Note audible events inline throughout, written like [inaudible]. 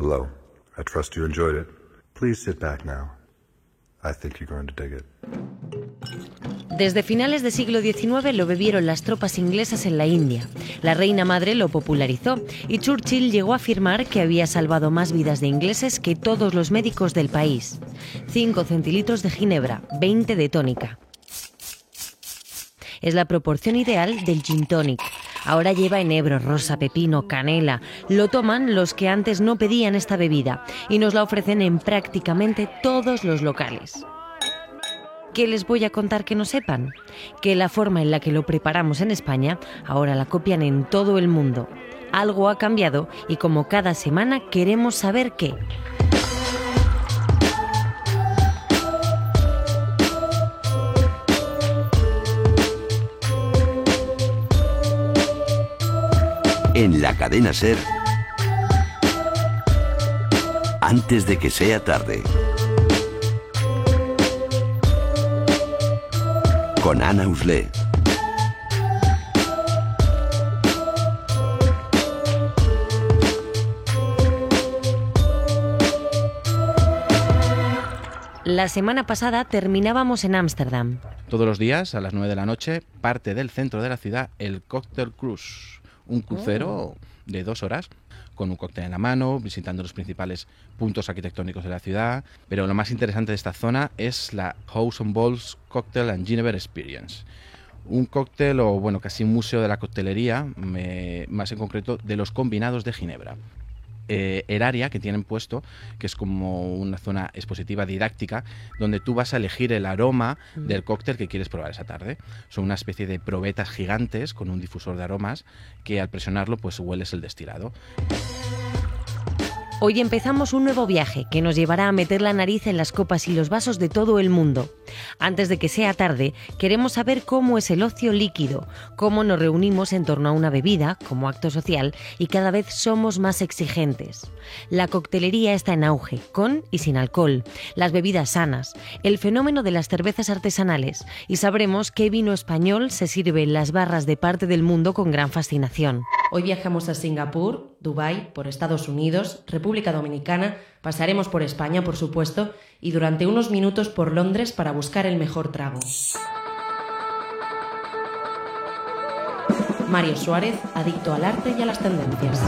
Hello. I trust you enjoyed it. Please sit back now. I think you're going to dig it. Desde finales del siglo XIX lo bebieron las tropas inglesas en la India. La reina madre lo popularizó y Churchill llegó a afirmar que había salvado más vidas de ingleses que todos los médicos del país. 5 centilitros de ginebra, 20 de tónica. Es la proporción ideal del gin tonic. Ahora lleva enebro, rosa, pepino, canela. Lo toman los que antes no pedían esta bebida y nos la ofrecen en prácticamente todos los locales. ¿Qué les voy a contar que no sepan? Que la forma en la que lo preparamos en España ahora la copian en todo el mundo. Algo ha cambiado y como cada semana queremos saber qué. En la cadena Ser, antes de que sea tarde. Con Ana Uslé. La semana pasada terminábamos en Ámsterdam. Todos los días, a las 9 de la noche, parte del centro de la ciudad el Cocktail Cruise, un crucero de dos horas con un cóctel en la mano, visitando los principales puntos arquitectónicos de la ciudad. Pero lo más interesante de esta zona es la House on Balls Cocktail and Ginevra Experience. Un cóctel, o bueno, casi un museo de la coctelería, me- más en concreto de los combinados de Ginebra. Eh, el área que tienen puesto, que es como una zona expositiva didáctica, donde tú vas a elegir el aroma del cóctel que quieres probar esa tarde. Son una especie de probetas gigantes con un difusor de aromas que al presionarlo pues hueles el destilado. Hoy empezamos un nuevo viaje que nos llevará a meter la nariz en las copas y los vasos de todo el mundo. Antes de que sea tarde, queremos saber cómo es el ocio líquido, cómo nos reunimos en torno a una bebida como acto social y cada vez somos más exigentes. La coctelería está en auge, con y sin alcohol, las bebidas sanas, el fenómeno de las cervezas artesanales y sabremos qué vino español se sirve en las barras de parte del mundo con gran fascinación. Hoy viajamos a Singapur, Dubái, por Estados Unidos, República Dominicana, pasaremos por España, por supuesto, y durante unos minutos por Londres para buscar el mejor trago. Mario Suárez, adicto al arte y a las tendencias.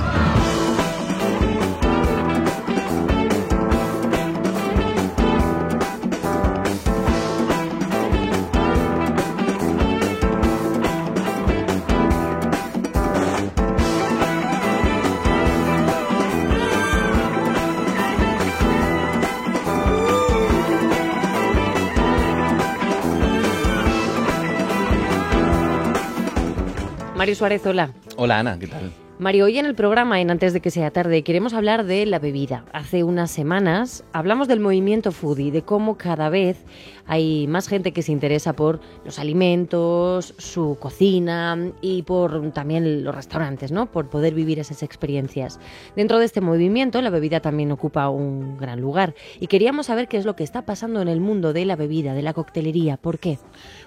Mario Suárez, hola. Hola Ana, ¿qué tal? Mario, hoy en el programa, en Antes de que sea tarde, queremos hablar de la bebida. Hace unas semanas hablamos del movimiento foodie, de cómo cada vez hay más gente que se interesa por los alimentos, su cocina y por también los restaurantes, ¿no? Por poder vivir esas experiencias. Dentro de este movimiento, la bebida también ocupa un gran lugar. Y queríamos saber qué es lo que está pasando en el mundo de la bebida, de la coctelería. ¿Por qué?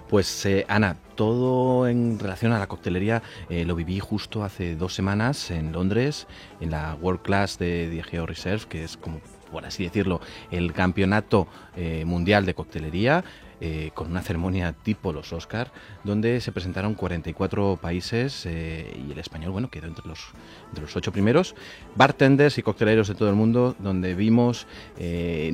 Pues eh, Ana, todo en relación a la coctelería eh, lo viví justo hace dos semanas en Londres, en la World Class de Diageo Reserve, que es como, por así decirlo, el campeonato eh, mundial de coctelería. eh, con una ceremonia tipo los Oscar, donde se presentaron 44 países eh, y el español, bueno, quedó entre los, entre los ocho primeros. Bartenders y cocteleros de todo el mundo, donde vimos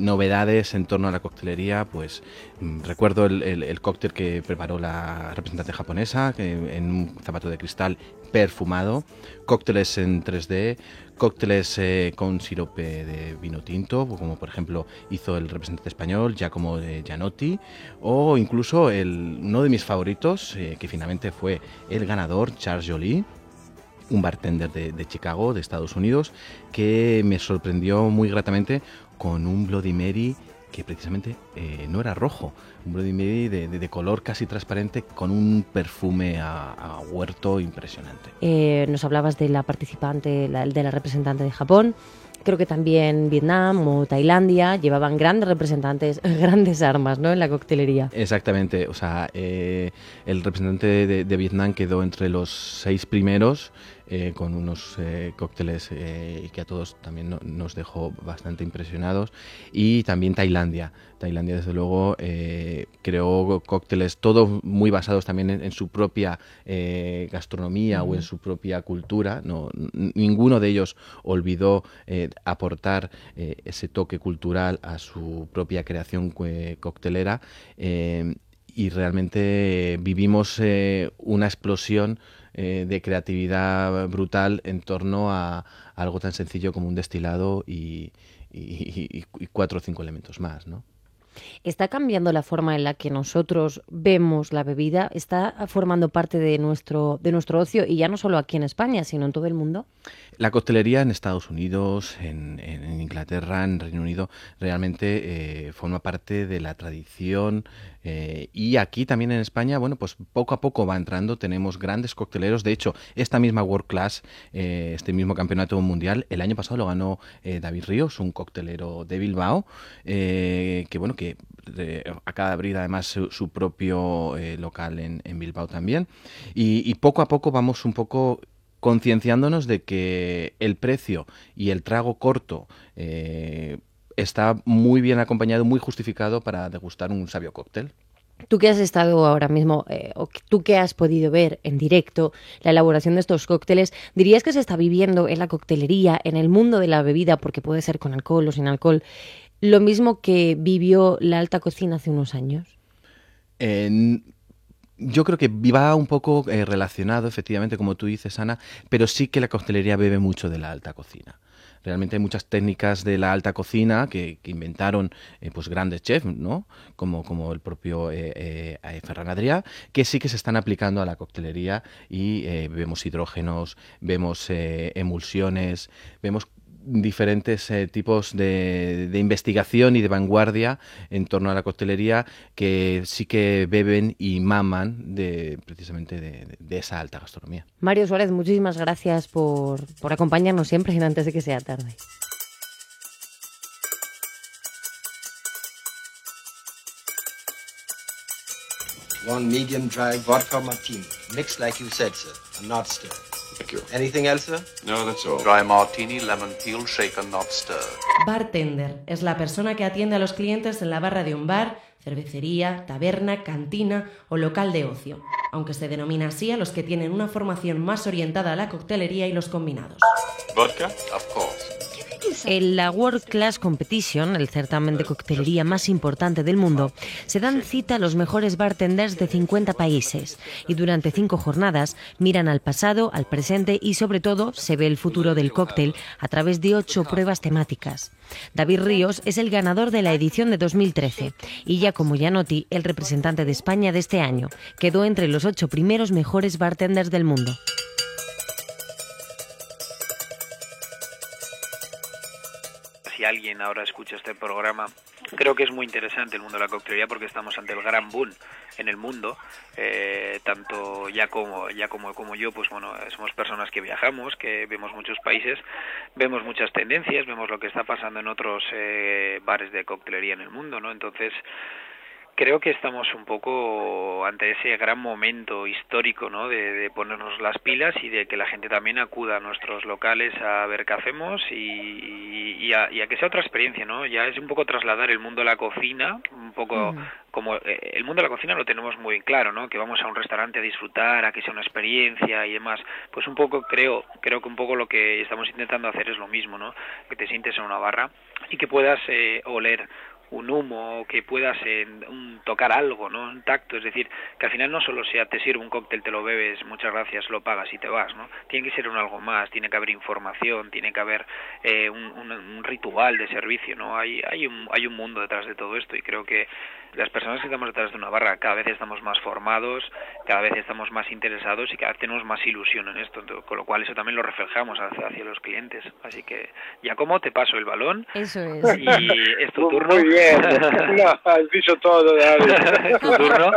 novedades en torno a la coctelería, pues mm, recuerdo el, el- el cóctel que preparó la representante japonesa en un zapato de cristal perfumado, cócteles en 3D, cócteles eh, con sirope de vino tinto, como por ejemplo hizo el representante español Giacomo Gianotti, o incluso el, uno de mis favoritos, eh, que finalmente fue el ganador, Charles Joly, un bartender de, de Chicago, de Estados Unidos, que me sorprendió muy gratamente con un Bloody Mary que precisamente eh, no era rojo, un Bloody Mary de, de- de color casi transparente con un perfume a, a huerto impresionante. Eh, nos hablabas de la participante, la- de la representante de Japón. Creo que también Vietnam o Tailandia llevaban grandes representantes, [laughs] grandes armas ¿no? en la coctelería. Exactamente, o sea, eh, el representante de, de Vietnam quedó entre los seis primeros eh, con unos eh, cócteles y que a todos también nos dejó bastante impresionados. Y también Tailandia. Tailandia, desde luego, creó cócteles, todos muy basados también en, su propia gastronomía o en su propia cultura. No, ninguno de ellos olvidó aportar ese toque cultural a su propia creación coctelera y realmente vivimos eh, una explosión eh, de creatividad brutal en torno a, algo tan sencillo como un destilado y, cuatro o cinco elementos más, ¿no? ¿Está cambiando la forma en la que nosotros vemos la bebida? ¿Está formando parte de nuestro, de nuestro ocio y ya no solo aquí en España, sino en todo el mundo? La coctelería en Estados Unidos, en, Inglaterra, en Reino Unido, realmente eh, forma parte de la tradición eh, y aquí también en España, bueno, pues poco a poco va entrando, tenemos grandes cocteleros. De hecho, esta misma World Class, eh, este mismo campeonato mundial, el año pasado lo ganó David Ríos, un coctelero de Bilbao, que bueno, que acaba de abrir además su, propio local en, Bilbao también. y poco a poco vamos un poco concienciándonos de que el precio y el trago corto eh, está muy bien acompañado, muy justificado para degustar un sabio cóctel. Tú que has estado ahora mismo, eh, o tú que has podido ver en directo la elaboración de estos cócteles, ¿dirías que se está viviendo en la coctelería, en el mundo de la bebida, porque puede ser con alcohol o sin alcohol, lo mismo que vivió la alta cocina hace unos años? Yo creo que va un poco eh, relacionado, efectivamente, como tú dices, Ana, pero sí que la coctelería bebe mucho de la alta cocina. Realmente hay muchas técnicas de la alta cocina que, inventaron eh, pues grandes chefs, ¿no? Como, como el propio eh, Ferran Adrià, que sí que se están aplicando a la coctelería y vemos hidrógenos, vemos emulsiones, vemos diferentes eh, tipos de, investigación y de vanguardia en torno a la coctelería que sí que beben y maman de precisamente de, esa alta gastronomía. Mario Suárez, muchísimas gracias por, por acompañarnos siempre y antes de que sea tarde. One medium dry vodka martini, mixed like you said, sir, and not stirred. Thank you. Anything else, sir? No, that's all. Dry martini, lemon peel, shaken, not stirred. Bartender es la persona que atiende a los clientes en la barra de un bar, cervecería, taberna, cantina o local de ocio, aunque se denomina así a los que tienen una formación más orientada a la coctelería y los combinados. Vodka? Of course. En la World Class Competition, el certamen de coctelería más importante del mundo, se dan cita a los mejores bartenders de 50 países y durante cinco jornadas miran al pasado, al presente y sobre todo se ve el futuro del cóctel a través de ocho pruebas temáticas. David Ríos es el ganador de la edición de 2013 y ya como Gianotti, el representante de España de este año, quedó entre los ocho primeros mejores bartenders del mundo. Alguien ahora escucha este programa, creo que es muy interesante el mundo de la coctelería porque estamos ante el gran boom en el mundo. Eh, tanto ya como ya como como yo, pues bueno, somos personas que viajamos, que vemos muchos países, vemos muchas tendencias, vemos lo que está pasando en otros eh, bares de coctelería en el mundo, ¿no? Entonces creo que estamos un poco ante ese gran momento histórico, ¿no? De, ponernos las pilas y de que la gente también acuda a nuestros locales a ver qué hacemos y, a, que sea otra experiencia, ¿no? Ya es un poco trasladar el mundo de la cocina, un poco como eh, el mundo de la cocina lo tenemos muy claro, ¿no? Que vamos a un restaurante a disfrutar, a que sea una experiencia y demás. Pues un poco creo, creo que un poco lo que estamos intentando hacer es lo mismo, ¿no? Que te sientes en una barra y que puedas eh, oler un humo, que puedas un, tocar algo, ¿no? Un tacto, es decir, que al final no solo sea te sirve un cóctel, te lo bebes, muchas gracias, lo pagas y te vas, ¿no? Tiene que ser un algo más, tiene que haber información, tiene que haber eh, un, un, ritual de servicio, ¿no? Hay, hay, un, hay un mundo detrás de todo esto y creo que las personas que estamos detrás de una barra cada vez estamos más formados, cada vez estamos más interesados y cada vez tenemos más ilusión en esto, con lo cual eso también lo reflejamos hacia, hacia los clientes. Así que, ya como te paso el balón. Eso es. Y es tu turno. Muy bien. [laughs] No, has dicho todo, David. tu turno.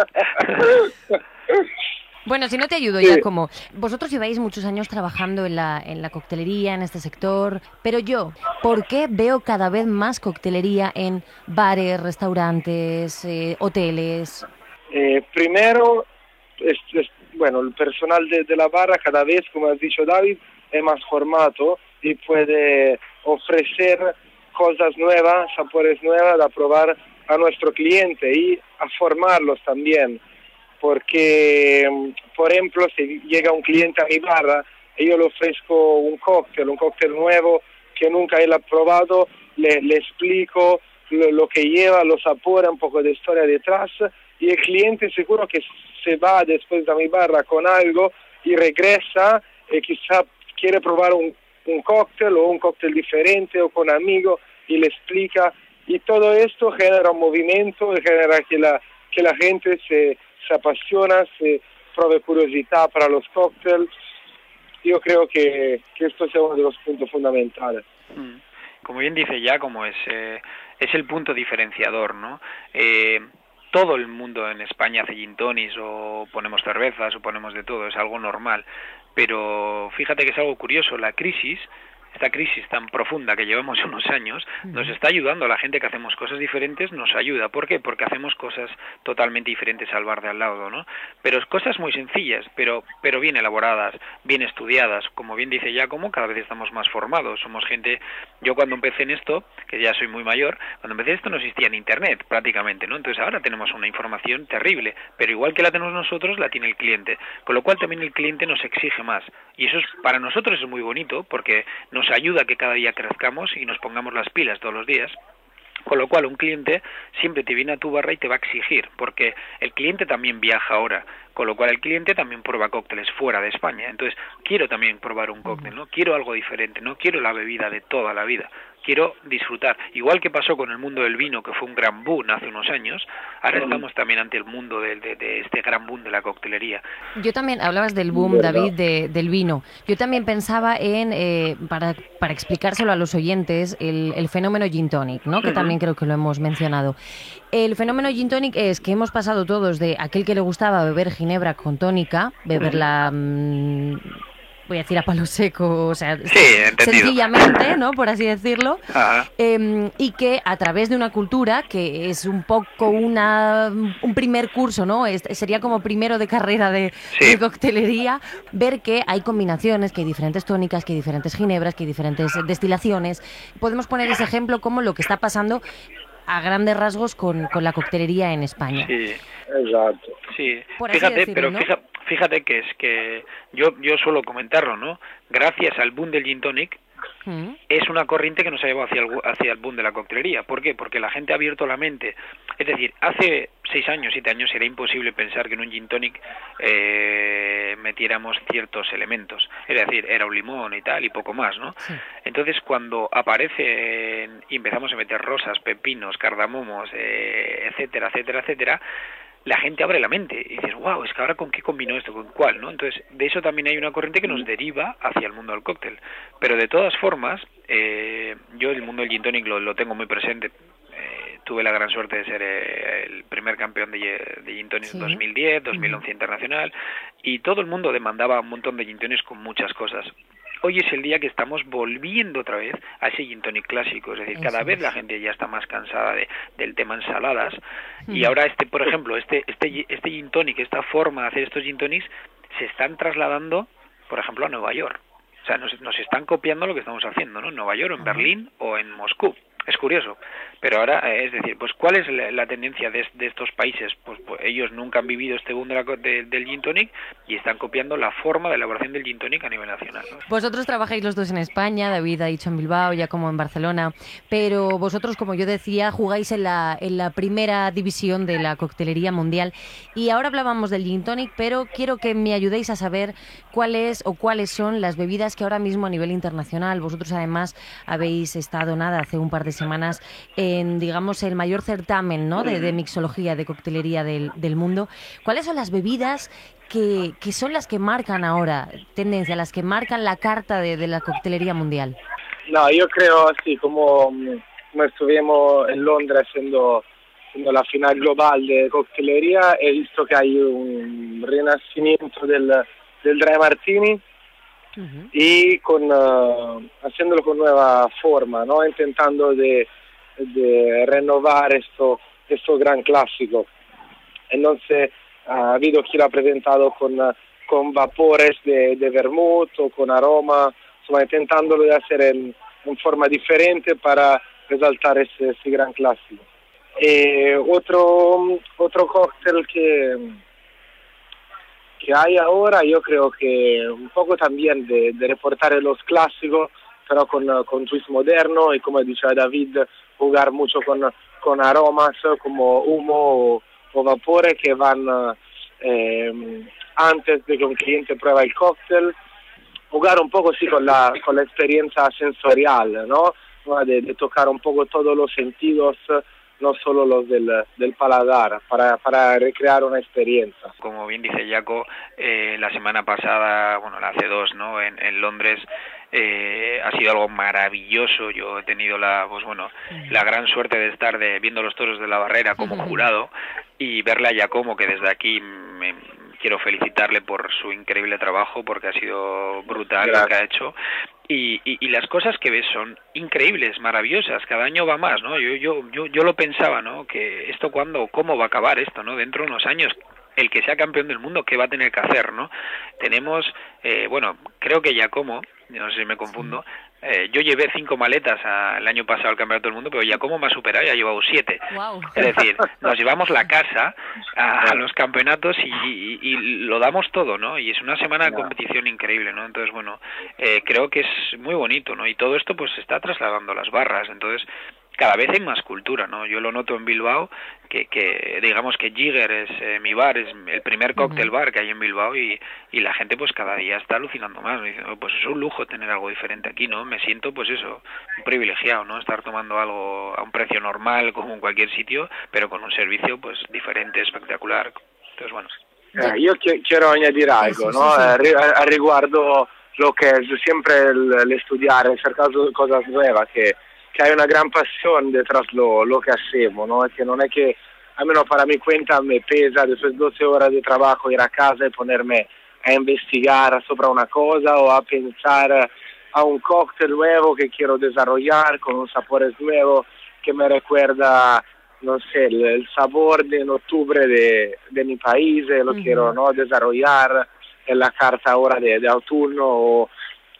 Bueno, si no te ayudo ya como vosotros lleváis muchos años trabajando en la, en la coctelería, en este sector, pero yo, ¿por qué veo cada vez más coctelería en bares, restaurantes, eh, hoteles? Eh, primero, bueno, el personal de, de la barra cada vez, como has dicho David, es más formado y puede ofrecer cosas nuevas, sabores nuevas a probar a nuestro cliente y a formarlos también. Porque, por ejemplo, si llega un cliente a mi barra y yo le ofrezco un cóctel, un cóctel nuevo que nunca él ha probado, le, le explico lo, lo, que lleva, los sabores, un poco de historia detrás y el cliente seguro que se va después de mi barra con algo y regresa y quizá quiere probar un, un cóctel o un cóctel diferente o con amigos y le explica y todo esto genera un movimiento genera que la, que la gente se, se apasiona, se prove curiosidad para los cócteles. Yo creo que, esto es uno de los puntos fundamentales. Mm. Como bien dice ya, como es, eh, es el punto diferenciador, ¿no? Eh, todo el mundo en España hace gin tonics o ponemos cervezas o ponemos de todo, es algo normal. Pero fíjate que es algo curioso, la crisis esta crisis tan profunda que llevamos [laughs] unos años nos está ayudando. A la gente que hacemos cosas diferentes nos ayuda. ¿por qué? porque hacemos cosas totalmente diferentes al bar de al lado ¿no? pero cosas muy sencillas pero pero bien elaboradas bien estudiadas. Como bien dice Giacomo cada vez estamos más formados. Somos gente yo cuando empecé en esto que ya soy muy mayor cuando empecé esto no existía en internet prácticamente ¿no? entonces ahora tenemos una información terrible pero igual que la tenemos nosotros la tiene el cliente. Con lo cual también el cliente nos exige más. Y eso es para nosotros es muy bonito porque nos ayuda a que cada día crezcamos y nos pongamos las pilas todos los días. Con lo cual un cliente siempre te viene a tu barra y te va a exigir, porque el cliente también viaja ahora, con lo cual el cliente también prueba cócteles fuera de España. Entonces, quiero también probar un cóctel, ¿no? Quiero algo diferente, no quiero la bebida de toda la vida quiero disfrutar. Igual que pasó con el mundo del vino, que fue un gran boom hace unos años, ahora estamos también ante el mundo de, de, de este gran boom de la coctelería. Yo también, hablabas del boom, David, de, del vino. Yo también pensaba en, eh, para, para explicárselo a los oyentes, el, el fenómeno gin tonic, ¿no? que también creo que lo hemos mencionado. El fenómeno gin tonic es que hemos pasado todos de aquel que le gustaba beber ginebra con tónica, beberla... Mmm, voy a decir a palo seco, o sea, sí, sencillamente, ¿no? Por así decirlo, eh, y que a través de una cultura que es un poco una un primer curso, ¿no? Es, sería como primero de carrera de, sí. de, coctelería, ver que hay combinaciones, que hay diferentes tónicas, que hay diferentes ginebras, que hay diferentes destilaciones. Podemos poner ese ejemplo como lo que está pasando a grandes rasgos con, con la coctelería en España. Sí, exacto. Sí, Por fíjate, decirlo, pero ¿no? fíjate, fíjate que es que yo yo suelo comentarlo, ¿no? Gracias al boom del gin tonic Mm. es una corriente que nos ha llevado hacia el, hacia el boom de la coctelería. ¿Por qué? Porque la gente ha abierto la mente. Es decir, hace seis años, siete años era imposible pensar que en un gin tonic eh, metiéramos ciertos elementos. Es decir, era un limón y tal y poco más, ¿no? Sí. Entonces, cuando aparece y empezamos a meter rosas, pepinos, cardamomos, eh, etcétera, etcétera, etcétera, la gente abre la mente y dices, wow, es que ahora con qué combino esto, con cuál, ¿no? Entonces, de eso también hay una corriente que nos deriva hacia el mundo del cóctel. Pero de todas formas, eh, yo el mundo del gin tonic lo, lo tengo muy presente. Eh, tuve la gran suerte de ser eh, el primer campeón de, de gin tonic Sí. en 2010, 2011 internacional, y todo el mundo demandaba un montón de gin tonics con muchas cosas. Hoy es el día que estamos volviendo otra vez a ese gin tonic clásico, es decir, cada vez la gente ya está más cansada de, del tema ensaladas y Mm. ahora este, por ejemplo, este este este gin tonic, esta forma de hacer estos gin tonics se están trasladando, por ejemplo, a Nueva York. O sea, nos, nos están copiando lo que estamos haciendo, ¿no? En Nueva York, en Berlín o en Moscú. Es curioso. Pero ahora, eh, es decir, pues ¿cuál es la, la tendencia de, estos países? Pues, pues ellos nunca han vivido este boom de la de- del gin tonic y están copiando la forma de elaboración del gin tonic a nivel nacional. Vosotros trabajáis los dos en España, David ha dicho en Bilbao, ya como en Barcelona, pero vosotros, como yo decía, jugáis en la, en la primera división de la coctelería mundial. Y ahora hablábamos del gin tonic, pero quiero que me ayudéis a saber cuál es o cuáles son las bebidas que ahora mismo a nivel internacional, vosotros además habéis estado nada hace un par de semanas en, digamos, el mayor certamen ¿no? de, de mixología, de coctelería del, del mundo. ¿Cuáles son las bebidas que, que son las que marcan ahora tendencia, las que marcan la carta de, de la coctelería mundial? No, yo creo así, como, mm, como estuvimos en Londres haciendo, la final global de coctelería, he visto que hay un renacimiento del, del Dry Martini y con, eh, haciéndolo con nueva forma, ¿no? intentando de, de renovar esto, esto gran clásico. Entonces, ha habido quien lo ha presentado con, con vapores de, de vermouth o con aroma, insomma, intentándolo de hacer en, en forma diferente para resaltar ese, ese gran clásico. Eh, otro, otro cóctel que hay ahora, yo creo que un poco también de, de reportar los clásicos, pero con, con twist moderno y como decía David, jugar mucho con, con aromas como humo o, o vapores que van eh, antes de que un cliente prueba el cóctel, jugar un poco sí con la, con la experiencia sensorial, ¿no? De, de tocar un poco todos los sentidos no solo los del, del paladar, para, para, recrear una experiencia. Como bien dice Jaco, eh, la semana pasada, bueno, la hace dos, ¿no? En, en Londres eh, ha sido algo maravilloso. Yo he tenido la, pues bueno, la gran suerte de estar de, viendo los toros de la barrera como [laughs] jurado y verle a Giacomo, que desde aquí me, quiero felicitarle por su increíble trabajo porque ha sido brutal Gracias. lo que ha hecho y, y, y, las cosas que ves son increíbles, maravillosas, cada año va más, ¿no? Yo, yo, yo, yo lo pensaba, ¿no? Que esto cuándo, cómo va a acabar esto, ¿no? Dentro de unos años, el que sea campeón del mundo, ¿qué va a tener que hacer, ¿no? Tenemos, eh, bueno, creo que ya como, no sé si me confundo, eh, yo llevé cinco maletas a, el año pasado al Campeonato del Mundo, pero ya como me ha superado, ya ha llevado siete. Wow. Es decir, nos llevamos la casa a, a los campeonatos y, y, y, lo damos todo, ¿no? Y es una semana de competición increíble, ¿no? Entonces, bueno, eh, creo que es muy bonito, ¿no? Y todo esto pues se está trasladando a las barras, entonces cada vez hay más cultura, ¿no? Yo lo noto en Bilbao, que, que digamos que Jigger es eh, mi bar, es el primer cóctel bar que hay en Bilbao y, y la gente pues cada día está alucinando más, me dice, pues es un lujo tener algo diferente aquí, ¿no? Me siento pues eso, un privilegiado, ¿no? Estar tomando algo a un precio normal como en cualquier sitio, pero con un servicio pues diferente, espectacular. Entonces, bueno. Eh, io quiero añadir algo, ¿no? Eh, a riguardo lo que es siempre el, el estudiar, el cercar cosas nuevas, que que hay una gran pasión detrás lo, lo que hacemos, ¿no? que no es que, al menos para mi cuenta, me pesa después de 12 horas de trabajo ir a casa y ponerme a investigar sobre una cosa o a pensar a un cóctel nuevo que quiero desarrollar con un sabores nuevo que me recuerda, no sé, el, el sabor de en octubre de, de mi país, lo uh -huh. quiero ¿no? desarrollar en la carta ahora de, de autunno o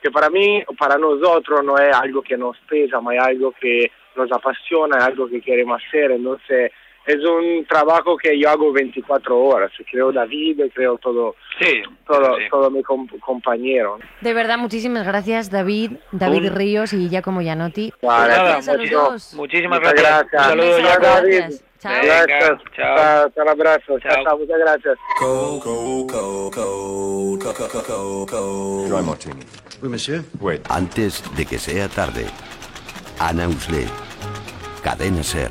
que para mí, para nosotros no es algo que nos pesa, ma es algo que nos apasiona, es algo que queremos hacer, entonces es un trabajo que yo hago 24 horas, creo David, creo todo, sí, todo, sí. todo mi comp compañero. De verdad, muchísimas gracias David, David Un... Ríos y Giacomo Gianotti. Vale, gracias nada, mucho, muchísimas muchas gracias. gracias. Un saludo. David. Chao. Venga, Gracias. chao. Chao, chao, un abrazo. Chao. Chao, muchas gracias. Oui, monsieur. Wait. Antes de que sea tarde, Ana Uslet, Cadena Ser.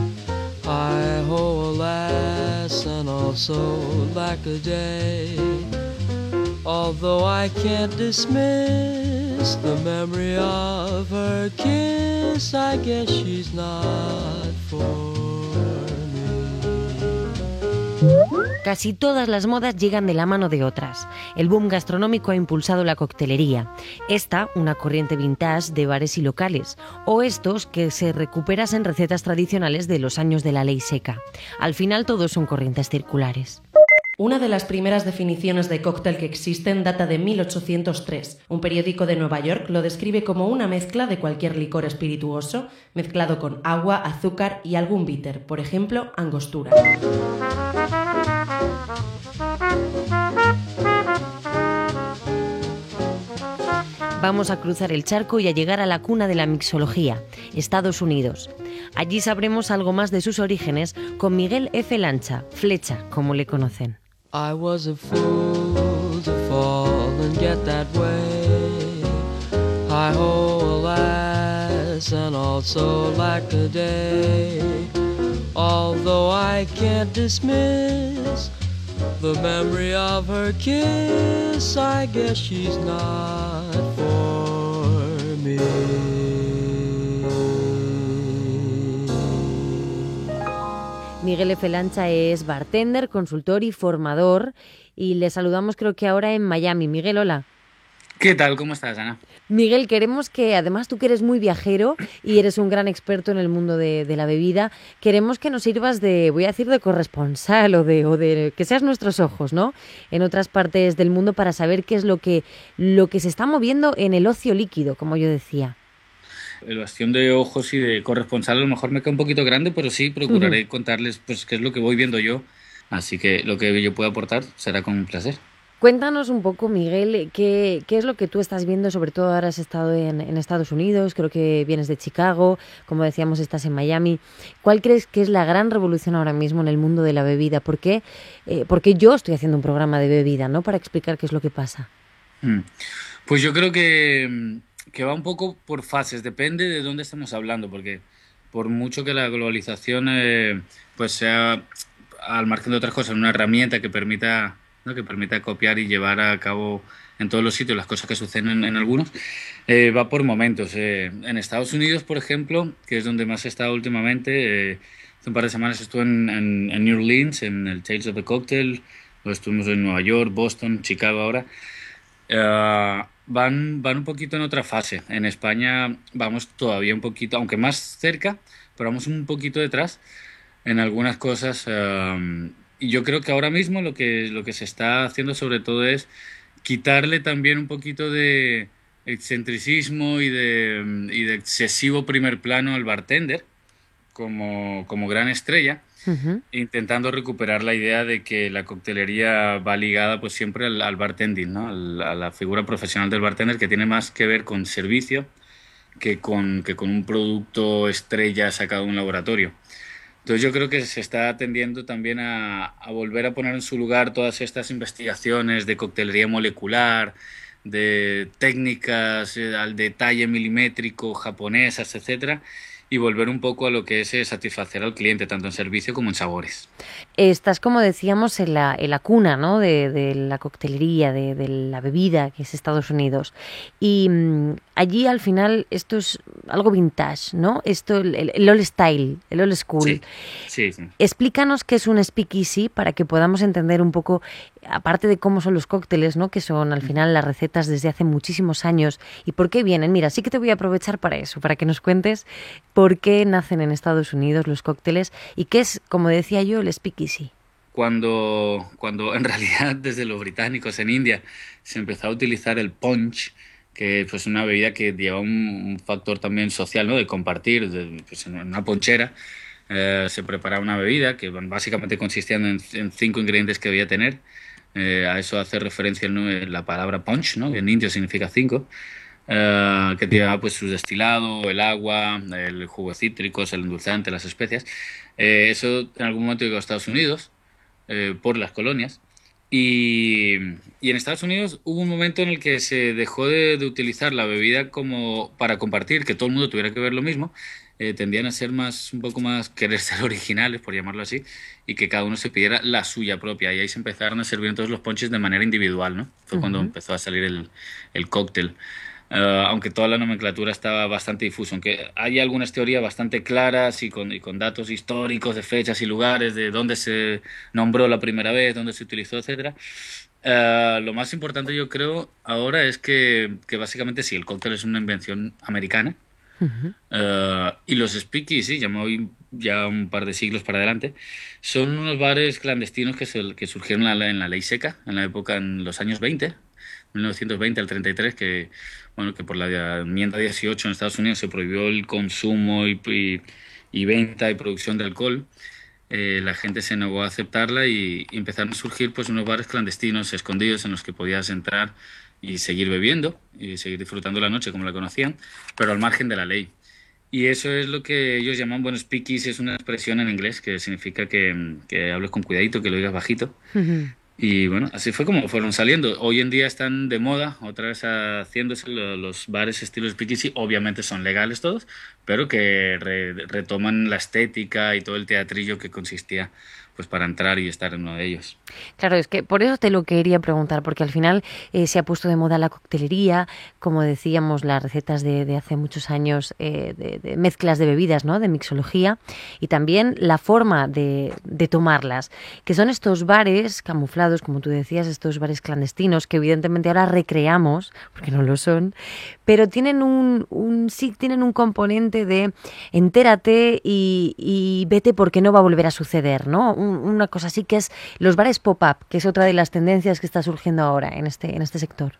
I ho alas and also lack a day. Although I can't dismiss the memory of her kiss, I guess she's not Casi todas las modas llegan de la mano de otras. El boom gastronómico ha impulsado la coctelería. Esta, una corriente vintage de bares y locales. O estos que se recuperasen recetas tradicionales de los años de la ley seca. Al final todos son corrientes circulares. Una de las primeras definiciones de cóctel que existen data de 1803. Un periódico de Nueva York lo describe como una mezcla de cualquier licor espirituoso, mezclado con agua, azúcar y algún bitter, por ejemplo, angostura. Vamos a cruzar el charco y a llegar a la cuna de la mixología, Estados Unidos. Allí sabremos algo más de sus orígenes con Miguel F. Lancha, Flecha, como le conocen. Although I can't dismiss the memory of her kiss, I guess she's not for me. Miguel F. Lancha es bartender, consultor y formador y le saludamos creo que ahora en Miami. Miguel, hola. ¿Qué tal? ¿Cómo estás, Ana? Miguel, queremos que, además tú que eres muy viajero y eres un gran experto en el mundo de, de la bebida, queremos que nos sirvas de, voy a decir, de corresponsal o de, o de que seas nuestros ojos, ¿no? En otras partes del mundo para saber qué es lo que, lo que se está moviendo en el ocio líquido, como yo decía. El bastión de ojos y de corresponsal a lo mejor me queda un poquito grande, pero sí procuraré contarles pues qué es lo que voy viendo yo. Así que lo que yo pueda aportar será con un placer. Cuéntanos un poco, Miguel, qué, es lo que tú estás viendo, sobre todo ahora has estado en, Estados Unidos, creo que vienes de Chicago, como decíamos, estás en Miami. ¿Cuál crees que es la gran revolución ahora mismo en el mundo de la bebida? ¿Por qué? Eh, porque yo estoy haciendo un programa de bebida, ¿no? Para explicar qué es lo que pasa. Pues yo creo que, que va un poco por fases, depende de dónde estamos hablando, porque por mucho que la globalización eh, pues sea, al margen de otras cosas, una herramienta que permita ¿no? que permita copiar y llevar a cabo en todos los sitios las cosas que suceden en, en algunos, eh, va por momentos. Eh, en Estados Unidos, por ejemplo, que es donde más he estado últimamente, eh, hace un par de semanas estuve en, en, en, New Orleans, en el Tales of the Cocktail, luego estuvimos en Nueva York, Boston, Chicago ahora. van, van un poquito en otra fase. En España vamos todavía un poquito, aunque más cerca, pero vamos un poquito detrás en algunas cosas y yo creo que ahora mismo lo que, lo que se está haciendo sobre todo es quitarle también un poquito de excentricismo y de, y de excesivo primer plano al bartender como, como gran estrella, uh -huh. intentando recuperar la idea de que la coctelería va ligada pues siempre al, al bartending, ¿no? Al, a la figura profesional del bartender que tiene más que ver con servicio que con, que con un producto estrella sacado de un laboratorio. Entonces yo creo que se está tendiendo también a, a, volver a poner en su lugar todas estas investigaciones de coctelería molecular, de técnicas eh, al detalle milimétrico japonesas, etcétera, y volver un poco a lo que es eh, satisfacer al cliente, tanto en servicio como en sabores. Estás, como decíamos, en la, en la cuna ¿no? de, de la coctelería, de, de, la bebida, que es Estados Unidos. Y mmm, allí, al final, esto es algo vintage, ¿no? Esto, el, el old style, el old school. Sí, sí, sí. Explícanos qué es un speakeasy para que podamos entender un poco, aparte de cómo son los cócteles, ¿no? Que son, al final, las recetas desde hace muchísimos años y por qué vienen. Mira, sí que te voy a aprovechar para eso, para que nos cuentes por qué nacen en Estados Unidos los cócteles y qué es, como decía yo, el speakeasy. Cuando, cuando en [laughs] realidad desde los británicos en India se empezó a utilizar el punch, que es pues, una bebida que lleva un, factor también social, ¿no? De compartir, pues, en una ponchera eh, se preparaba una bebida que básicamente consistía en, cinco ingredientes que debía tener. Eh, a eso hace referencia ¿no? la palabra punch, ¿no? que en indio significa cinco. Uh, que lleva pues su destilado, el agua, el jugo de cítricos, el endulzante, las especias. Eh, eso en algún momento llegó a Estados Unidos eh, por las colonias. Y, y, en Estados Unidos hubo un momento en el que se dejó de, de, utilizar la bebida como para compartir, que todo el mundo tuviera que ver lo mismo. Eh, tendían a ser más, un poco más, querer ser [laughs] originales, por llamarlo así, y que cada uno se pidiera la suya propia. Y ahí se empezaron a servir todos los ponches de manera individual, ¿no? Fue uh -huh. cuando empezó a salir el, el cóctel. Uh, aunque toda la nomenclatura estaba bastante difusa, aunque hay algunas teorías bastante claras y con, y con, datos históricos de fechas y lugares, de dónde se nombró la primera vez, dónde se utilizó, etc. Uh, lo más importante yo creo ahora es que, que, básicamente sí, el cóctel es una invención americana uh -huh. uh, y los speakeasy, ya me voy ya un par de siglos para adelante, son unos bares clandestinos que, se, que surgieron en la, en la ley seca, en la época, en los años 20, 1920 al 33, que bueno, que por la enmienda 18 en Estados Unidos se prohibió el consumo y, y, y venta y producción de alcohol. eh, la gente se negó a aceptarla y, y empezaron a surgir pues unos bares clandestinos escondidos en los que podías entrar y seguir bebiendo y seguir disfrutando la noche como la conocían, pero al margen de la ley. Y eso es lo que ellos llaman, bueno, speakeasy es una expresión en inglés que significa que, que hables con cuidadito, que lo digas bajito. Y bueno, así fue como fueron saliendo. Hoy en día están de moda, otra vez haciéndose lo- los bares estilo speakeasy, obviamente son legales todos, pero que re- retoman la estética y todo el teatrillo que consistía pues para entrar y estar en uno de ellos. Claro, es que por eso te lo quería preguntar, porque al final eh, se ha puesto de moda la coctelería, como decíamos, las recetas de, de hace muchos años eh, de, mezclas de bebidas, ¿no? De mixología, y también la forma de, de tomarlas, que son estos bares camuflados, como tú decías, estos bares clandestinos, que evidentemente ahora recreamos, porque no lo son, pero tienen un, un sí tienen un componente de entérate y, vete porque no va a volver a suceder, ¿no? Un- una cosa así que es los bares pop-up, que es otra de las tendencias que está surgiendo ahora en este, en este sector.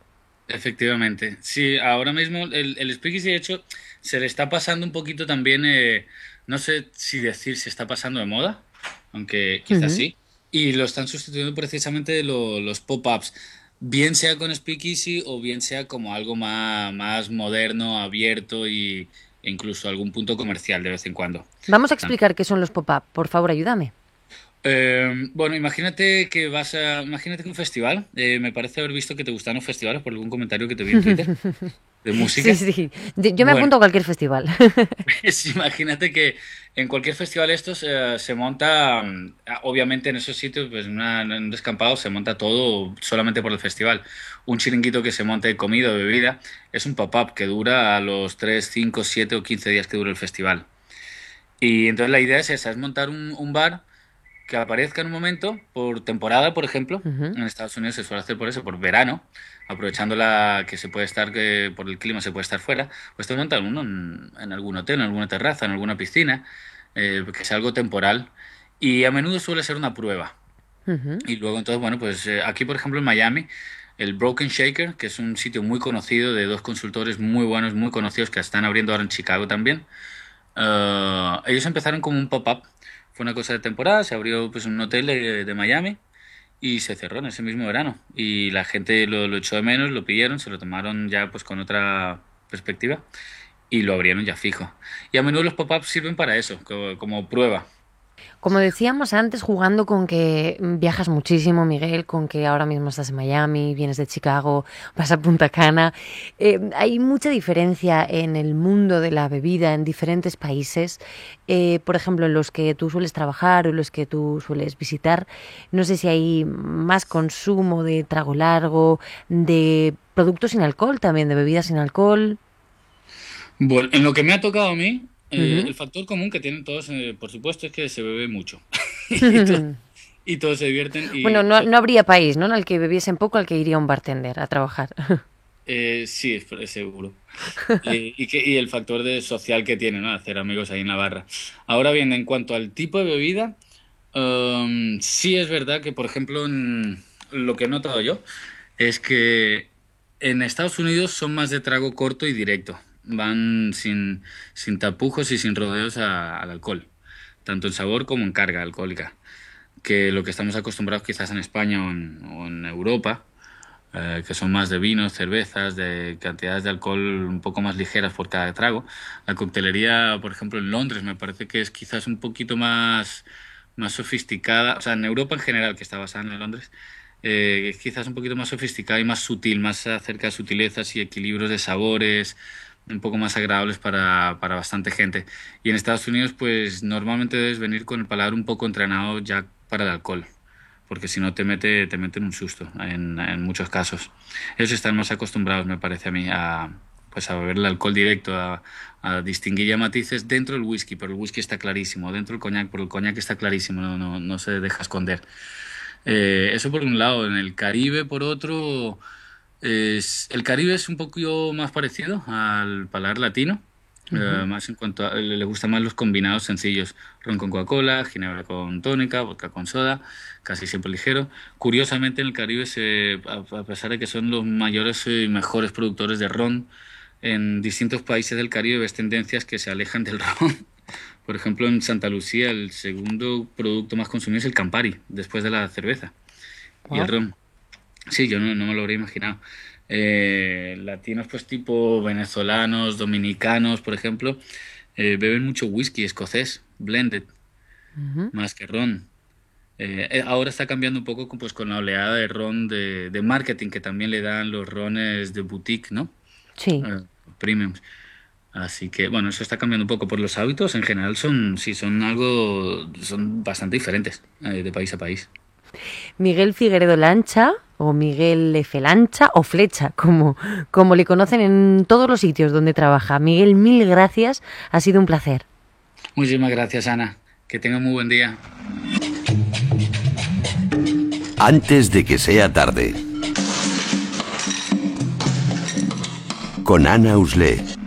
Efectivamente. Sí, ahora mismo el, el speakeasy, de hecho, se le está pasando un poquito también, eh, no sé si decir se está pasando de moda, aunque quizás sí, y lo están sustituyendo precisamente lo- los pop-ups, bien sea con speakeasy o bien sea como algo más, más moderno, abierto y, e incluso algún punto comercial de vez en cuando. Vamos a explicar qué son los pop-up. Por favor, ayúdame. Eh, bueno, imagínate que vas a, imagínate que un festival, eh, me parece haber visto que te gustan los festivales por algún comentario que te vi en Twitter [laughs] de música. Sí, sí. Yo me Bueno. apunto a cualquier festival. [laughs] Pues imagínate que en cualquier festival estos eh, se monta, mm, obviamente en esos sitios, pues en, una- en un descampado se monta todo solamente por el festival. Un chiringuito que se monte de comida o bebida es un pop-up que dura a los 3, 5, 7 o 15 días que dura el festival. Y entonces la idea es esa, es montar un, un bar que aparezca en un momento por temporada, por ejemplo. Ujú. En Estados Unidos se suele hacer por eso, por verano, aprovechando la que se puede estar, que por el clima se puede estar fuera, pues te montan uno en, en algún hotel, en alguna terraza, en alguna piscina, eh, que sea algo temporal. Y a menudo suele ser una prueba. Ujú. Y luego entonces, bueno, pues eh, aquí por ejemplo en Miami, el Broken Shaker, que es un sitio muy conocido de dos consultores muy buenos, muy conocidos, que están abriendo ahora en Chicago también. eh, ellos empezaron como un pop-up. Fue una cosa de temporada, se abrió pues un hotel de, de Miami y se cerró en ese mismo verano. Y la gente lo, lo echó de menos, lo pidieron, se lo tomaron ya pues con otra perspectiva y lo abrieron ya fijo. Y a menudo los pop-ups sirven para eso, como, como prueba. Como decíamos antes, jugando con que viajas muchísimo, Miguel, con que ahora mismo estás en Miami, vienes de Chicago, vas a Punta Cana. eh, hay mucha diferencia en el mundo de la bebida en diferentes países. Eh, por ejemplo, en los que tú sueles trabajar o en los que tú sueles visitar. No sé si hay más consumo de trago largo, de productos sin alcohol también, de bebidas sin alcohol. Bueno, en lo que me ha tocado a mí, eh, el factor común que tienen todos, eh, por supuesto, es que se bebe mucho. [laughs] [laughs] y, to- [laughs] y todos se divierten. Y, Bueno, no, no habría país, ¿no? En el que bebiesen poco al que iría un bartender a trabajar. eh, sí, seguro. Eh, y, que, y el factor de social que tiene, ¿no? Hacer amigos ahí en la barra. Ahora bien, en cuanto al tipo de bebida, um, sí es verdad que, por ejemplo, en- lo que he notado yo es que en Estados Unidos son más de trago corto y directo. Van sin, sin tapujos y sin rodeos a- al alcohol, tanto en sabor como en carga alcohólica. Que lo que estamos acostumbrados quizás en España o en, Europa, eh, que son más de vinos, cervezas, de cantidades de alcohol un poco más ligeras por cada trago. La coctelería, por ejemplo, en Londres me parece que es quizás un poquito más, más sofisticada, o sea, en Europa en general, que está basada en Londres, eh, es quizás un poquito más sofisticada y más sutil, más acerca de sutilezas y equilibrios de sabores, un poco más agradables para, para bastante gente. Y en Estados Unidos, pues normalmente debes venir con el paladar un poco entrenado ya para el alcohol porque si no te mete, te meten un susto en, en muchos casos. Ellos están más acostumbrados, me parece a mí, a, pues a beber el alcohol directo, a, distinguir ya matices dentro del whisky, pero el whisky está clarísimo, dentro del coñac, pero el coñac está clarísimo, no, no, no se deja esconder. Eh, eso por un lado, en el Caribe por otro, es, el Caribe es un poco más parecido al paladar latino. Eh, más en cuanto a, le gustan más los combinados sencillos, ron con Coca-Cola, ginebra con tónica, vodka con soda, casi siempre ligero. Curiosamente en el Caribe, se, a, a pesar de que son los mayores y mejores productores de ron, en distintos países del Caribe ves tendencias que se alejan del [laughs] ron, Por ejemplo, en Santa Lucía el segundo producto más consumido es el Campari, después de la cerveza y el ron. Sí, yo no, no me lo habría imaginado. Eh, latinos, pues tipo venezolanos, dominicanos, por ejemplo, eh, beben mucho whisky escocés, blended, más que ron. Eh, eh, ahora está cambiando un poco con, pues, con la oleada de ron de, de marketing que también le dan los rones de boutique, ¿no? Sí. Premiums. Así que, bueno, eso está cambiando un poco. Por los hábitos, en general, son, sí, son algo, son bastante diferentes de país a país. Miguel Figueredo Lancha o Miguel F. Lancha o Flecha, como, como le conocen en todos los sitios donde trabaja. Miguel, mil gracias. Ha sido un placer. Muchísimas gracias, Ana. Que tenga muy buen día. Antes de que sea tarde. Con Ana Usle.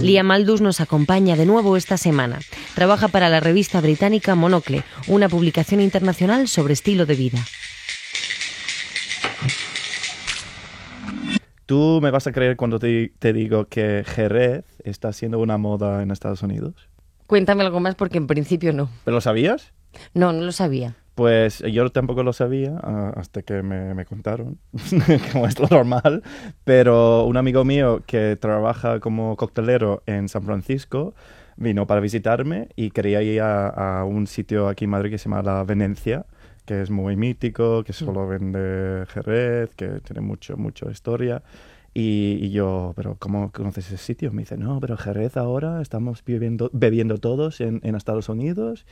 Lía Maldus nos acompaña de nuevo esta semana. Trabaja para la revista británica Monocle, una publicación internacional sobre estilo de vida. ¿Tú me vas a creer cuando te, te digo que Jerez está haciendo una moda en Estados Unidos? Cuéntame algo más porque en principio no. ¿Pero lo sabías? No, no lo sabía. Pues yo tampoco lo sabía ah, hasta que me, me contaron, [laughs] como es lo normal, pero un amigo mío que trabaja como coctelero en San Francisco vino para visitarme y quería ir a, a un sitio aquí en Madrid que se llama La Venencia, que es muy mítico, que solo vende Jerez, que tiene mucho, mucho historia. Y, y yo, pero ¿cómo conoces ese sitio? Me dice, no, pero Jerez ahora estamos bebiendo, bebiendo todos en, en Estados Unidos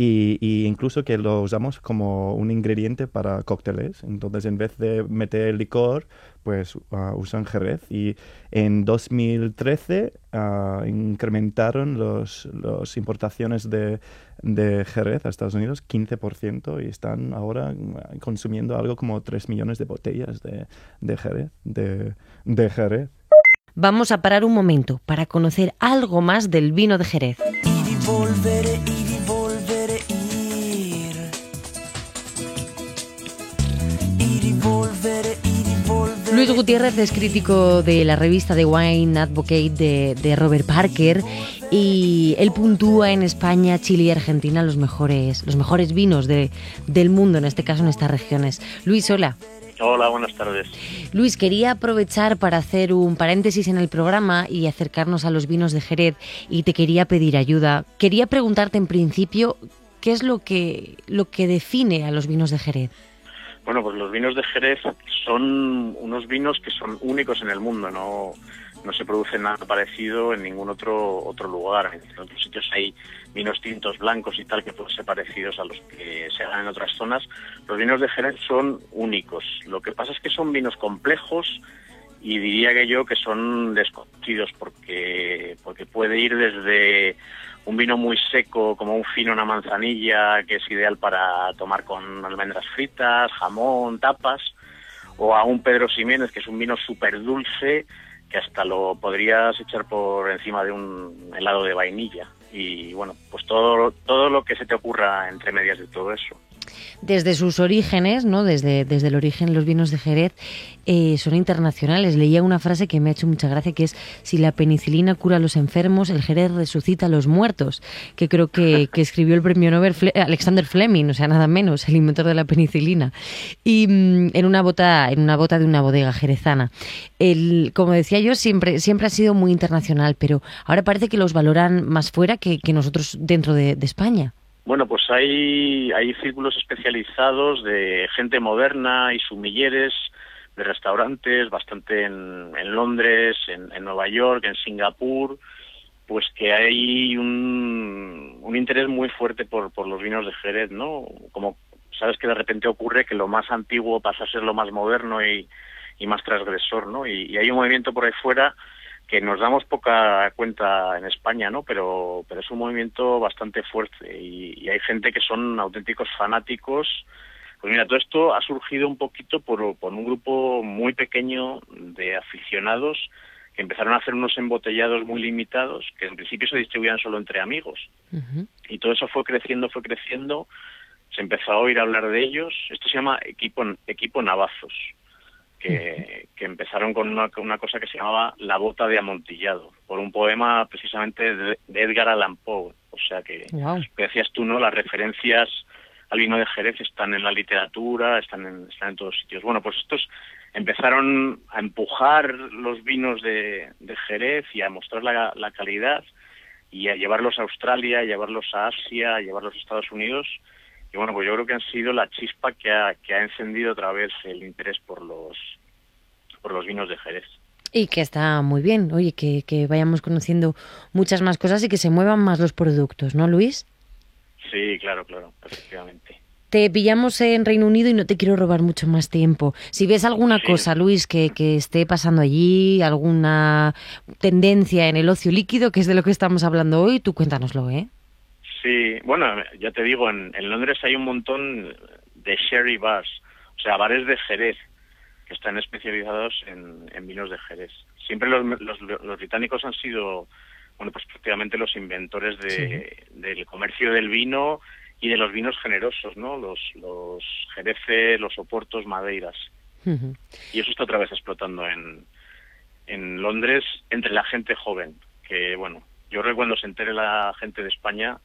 y, y incluso que lo usamos como un ingrediente para cócteles. Entonces, en vez de meter licor, pues ah, usan Jerez. Y en 2013 ah, incrementaron los, los importaciones de, de Jerez a Estados Unidos 15% y están ahora ah, consumiendo algo como 3 millones de botellas de, de Jerez. De, de Jerez. Vamos a parar un momento para conocer algo más del vino de Jerez. Y volveré, Luis Gutiérrez es crítico de la revista The Wine Advocate de, de Robert Parker y él puntúa en España, Chile y Argentina los mejores, los mejores vinos de- del mundo, en este caso en estas regiones. Luis, hola. Hola, buenas tardes. Luis, quería aprovechar para hacer un paréntesis en el programa y acercarnos a los vinos de Jerez y te quería pedir ayuda. Quería preguntarte en principio qué es lo que, lo que define a los vinos de Jerez. Bueno, pues los vinos de Jerez son unos vinos que son únicos en el mundo, no, no se produce nada parecido en ningún otro otro lugar. En otros sitios hay vinos tintos blancos y tal que pueden ser parecidos a los que se hagan en otras zonas. Los vinos de Jerez son únicos. Lo que pasa es que son vinos complejos y diría que yo que son desconocidos porque porque puede ir desde un vino muy seco como un fino una manzanilla que es ideal para tomar con almendras fritas, jamón, tapas o a un Pedro Ximénez que es un vino súper dulce que hasta lo podrías echar por encima de un helado de vainilla. Y bueno pues todo todo lo que se te ocurra entre medias de todo eso Desde sus orígenes, ¿no? Desde, desde el origen, los vinos de Jerez eh, son internacionales. Leía una frase que me ha hecho mucha gracia, que es si la penicilina cura a los enfermos, el Jerez resucita a los muertos, que creo que, [laughs] que escribió el premio Nobel Fle- Alexander Fleming, o sea, nada menos, el inventor de la penicilina. Y mm, en una bota, en una bota de una bodega jerezana. El, como decía yo, siempre, siempre ha sido muy internacional, pero ahora parece que los valoran más fuera que, que nosotros dentro de- de España. Bueno, pues hay, hay círculos especializados de gente moderna y sumilleres de restaurantes, bastante en, en Londres, en, Nueva York, en Singapur, pues que hay un, un interés muy fuerte por, por los vinos de Jerez, ¿no? Como sabes que de repente ocurre que lo más antiguo pasa a ser lo más moderno y, y más transgresor, ¿no? Y, y hay un movimiento por ahí fuera que nos damos poca cuenta en España, ¿no? Pero, pero es un movimiento bastante fuerte y, y hay gente que son auténticos fanáticos. Pues mira, todo esto ha surgido un poquito por, por un grupo muy pequeño de aficionados que empezaron a hacer unos embotellados muy limitados que en principio se distribuían solo entre amigos. Y todo eso fue creciendo, fue creciendo. Se empezó a oír hablar de ellos. Esto se llama equipo, equipo Navazos. Que, que empezaron con una, con una cosa que se llamaba La bota de amontillado, por un poema precisamente de, de Edgar Allan Poe. O sea que, decías tú, ¿no? Las referencias al vino de Jerez están en la literatura, están en, están en todos sitios. Bueno, pues estos empezaron a empujar los vinos de, de Jerez y a mostrar la, la calidad y a llevarlos a Australia, a llevarlos a Asia, a llevarlos a Estados Unidos. Y bueno, pues yo creo que han sido la chispa que ha, que ha encendido otra vez el interés por los, por los vinos de Jerez. Y que está muy bien, oye, que, que vayamos conociendo muchas más cosas y que se muevan más los productos, ¿no, Luis? Sí, claro, claro, efectivamente. Te pillamos en Reino Unido y no te quiero robar mucho más tiempo. Si ves alguna cosa, Luis, que, que esté pasando allí, alguna tendencia en el ocio líquido, que es de lo que estamos hablando hoy, tú cuéntanoslo, ¿eh? Sí, bueno, ya te digo, en, en Londres hay un montón de sherry bars, o sea, bares de Jerez, que están especializados en, en vinos de Jerez. Siempre los, los, los británicos han sido, bueno, pues prácticamente los inventores de, del comercio del vino y de los vinos generosos, ¿no? Los, los jereces, los oportos, madeiras. Y eso está otra vez explotando en, en Londres entre la gente joven, que bueno, yo creo que cuando se entere la gente de España,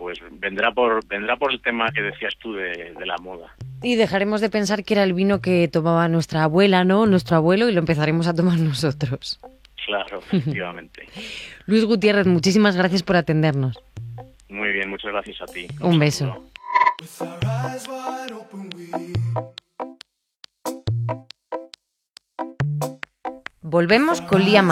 pues vendrá por vendrá por el tema que decías tú de, de la moda. Y dejaremos de pensar que era el vino que tomaba nuestra abuela, ¿no? Nuestro abuelo, y lo empezaremos a tomar [laughs] nosotros. Claro, [laughs] efectivamente. Luis Gutiérrez, muchísimas gracias por atendernos. Muy bien, muchas gracias a ti. Un beso. Volvemos con Lía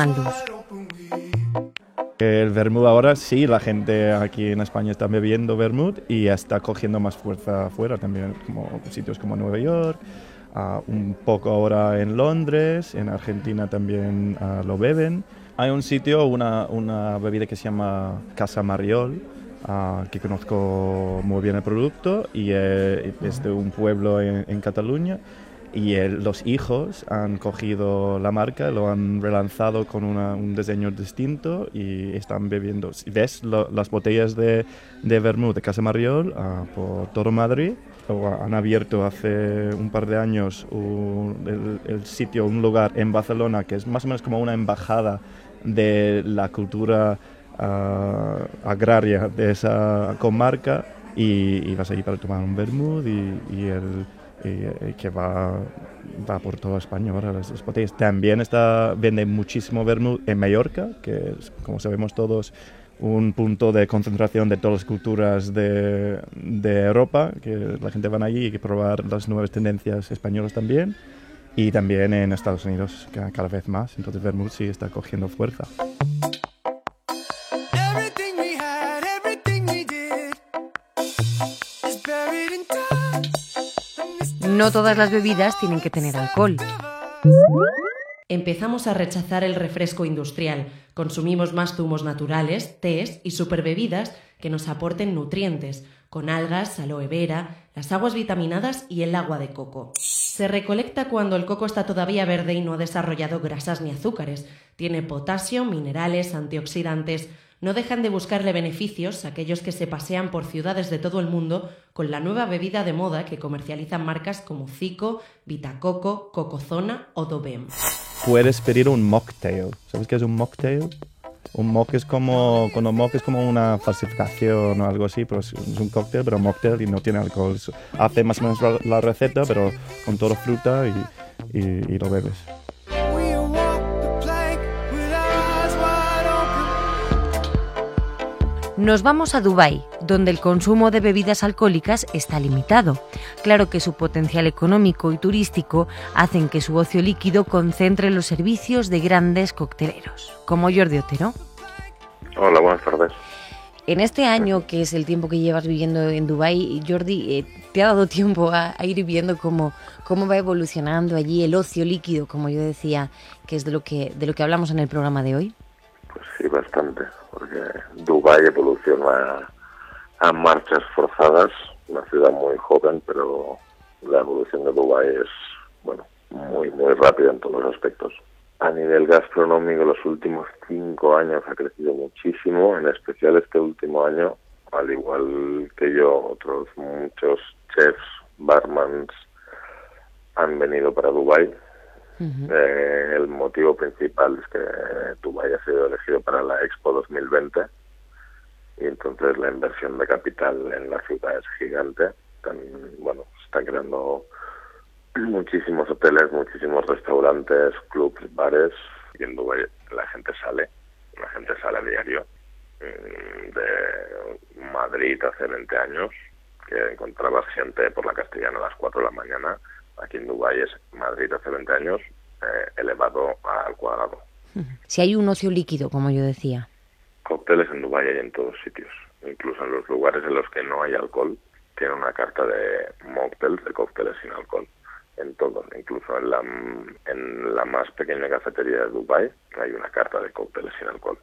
El vermut ahora sí, la gente aquí en España está bebiendo vermut y está cogiendo más fuerza afuera también, como sitios como Nueva York, ah, un poco ahora en Londres, en Argentina también ah, lo beben. Hay un sitio, una, una bebida que se llama Casa Mariol, ah, que conozco muy bien el producto y eh, es de un pueblo en Cataluña y los hijos han cogido la marca, lo han relanzado con una- un diseño distinto y están bebiendo. Si ves lo- las botellas de, de vermut de Casa Mariol ah, por todo Madrid, han abierto hace un par de años un- el, el sitio, un lugar en Barcelona que es más o menos como una embajada de la cultura ah, agraria de esa comarca y, y vas allí para tomar un vermut y, y el y, eh, que va, va por toda España ahora las, las botellas. También está, vende muchísimo vermut en Mallorca, que es, como sabemos todos, un punto de concentración de todas las culturas de, de Europa, que la gente van allí y que probar las nuevas tendencias españolas también. Y también en Estados Unidos, ca- cada vez más. Entonces vermut sí está cogiendo fuerza. No todas las bebidas tienen que tener alcohol. Empezamos a rechazar el refresco industrial. Consumimos más zumos naturales, tés y superbebidas que nos aporten nutrientes, con algas, aloe vera, las aguas vitaminadas y el agua de coco. Se recolecta cuando el coco está todavía verde y no ha desarrollado grasas ni azúcares. Tiene potasio, minerales, antioxidantes. No dejan de buscarle beneficios aquellos que se pasean por ciudades de todo el mundo con la nueva bebida de moda que comercializan marcas como Zico, Vitacoco, Cocozona o Dobem. puedes pedir un mocktail. ¿Sabes qué es un mocktail? Un mock es como, cuando mock es como una falsificación o algo así, pero es, es un cóctel, pero mocktail y no tiene alcohol. Hace más o menos la, receta, pero con toda fruta y, y- y lo bebes. Nos vamos a Dubái, donde el consumo de bebidas alcohólicas está limitado. Claro que su potencial económico y turístico hacen que su ocio líquido concentre los servicios de grandes cocteleros, como Jordi Otero. Hola, buenas tardes. En este año, que es el tiempo que llevas viviendo en Dubái, Jordi, eh, ¿te ha dado tiempo a, a ir viendo cómo, cómo va evolucionando allí el ocio líquido, como yo decía, que es de lo que, de lo que hablamos en el programa de hoy? Pues sí, bastante, porque Dubái evoluciona a marchas forzadas, una ciudad muy joven, pero la evolución de Dubái es, bueno, muy, muy rápida en todos los aspectos. A nivel gastronómico, los últimos cinco años ha crecido muchísimo, en especial este último año, al igual que yo, otros muchos chefs, barmans han venido para Dubái Eh, el motivo principal es que Dubái ha sido elegido para la Expo 2020 y entonces la inversión de capital en la ciudad es gigante. Están, bueno, están creando muchísimos hoteles, muchísimos restaurantes, clubs, bares y en Dubái la gente sale, la gente sale a diario. Mm, De Madrid hace 20 años, que encontrabas gente por la Castellana a las 4 de la mañana, aquí en Dubái es Madrid hace 20 años eh, elevado al cuadrado. Si hay un ocio líquido, como yo decía. Cócteles en Dubái hay en todos sitios, incluso en los lugares en los que no hay alcohol, tiene una carta de mocktails, de cócteles sin alcohol, en todos, incluso en la, en la más pequeña cafetería de Dubái hay una carta de cócteles sin alcohol.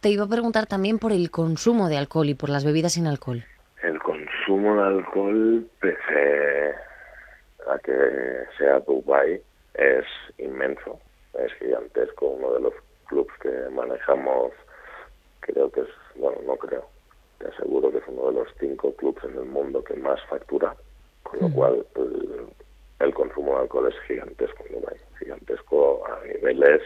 Te iba a preguntar también por el consumo de alcohol y por las bebidas sin alcohol. El consumo de alcohol, pese a que sea Dubái, es inmenso, es gigantesco. Uno de los clubs que manejamos, creo que es, bueno, no creo, te aseguro que es uno de los cinco clubs en el mundo que más factura, con lo cual el, el consumo de alcohol es gigantesco en Dubái, gigantesco a niveles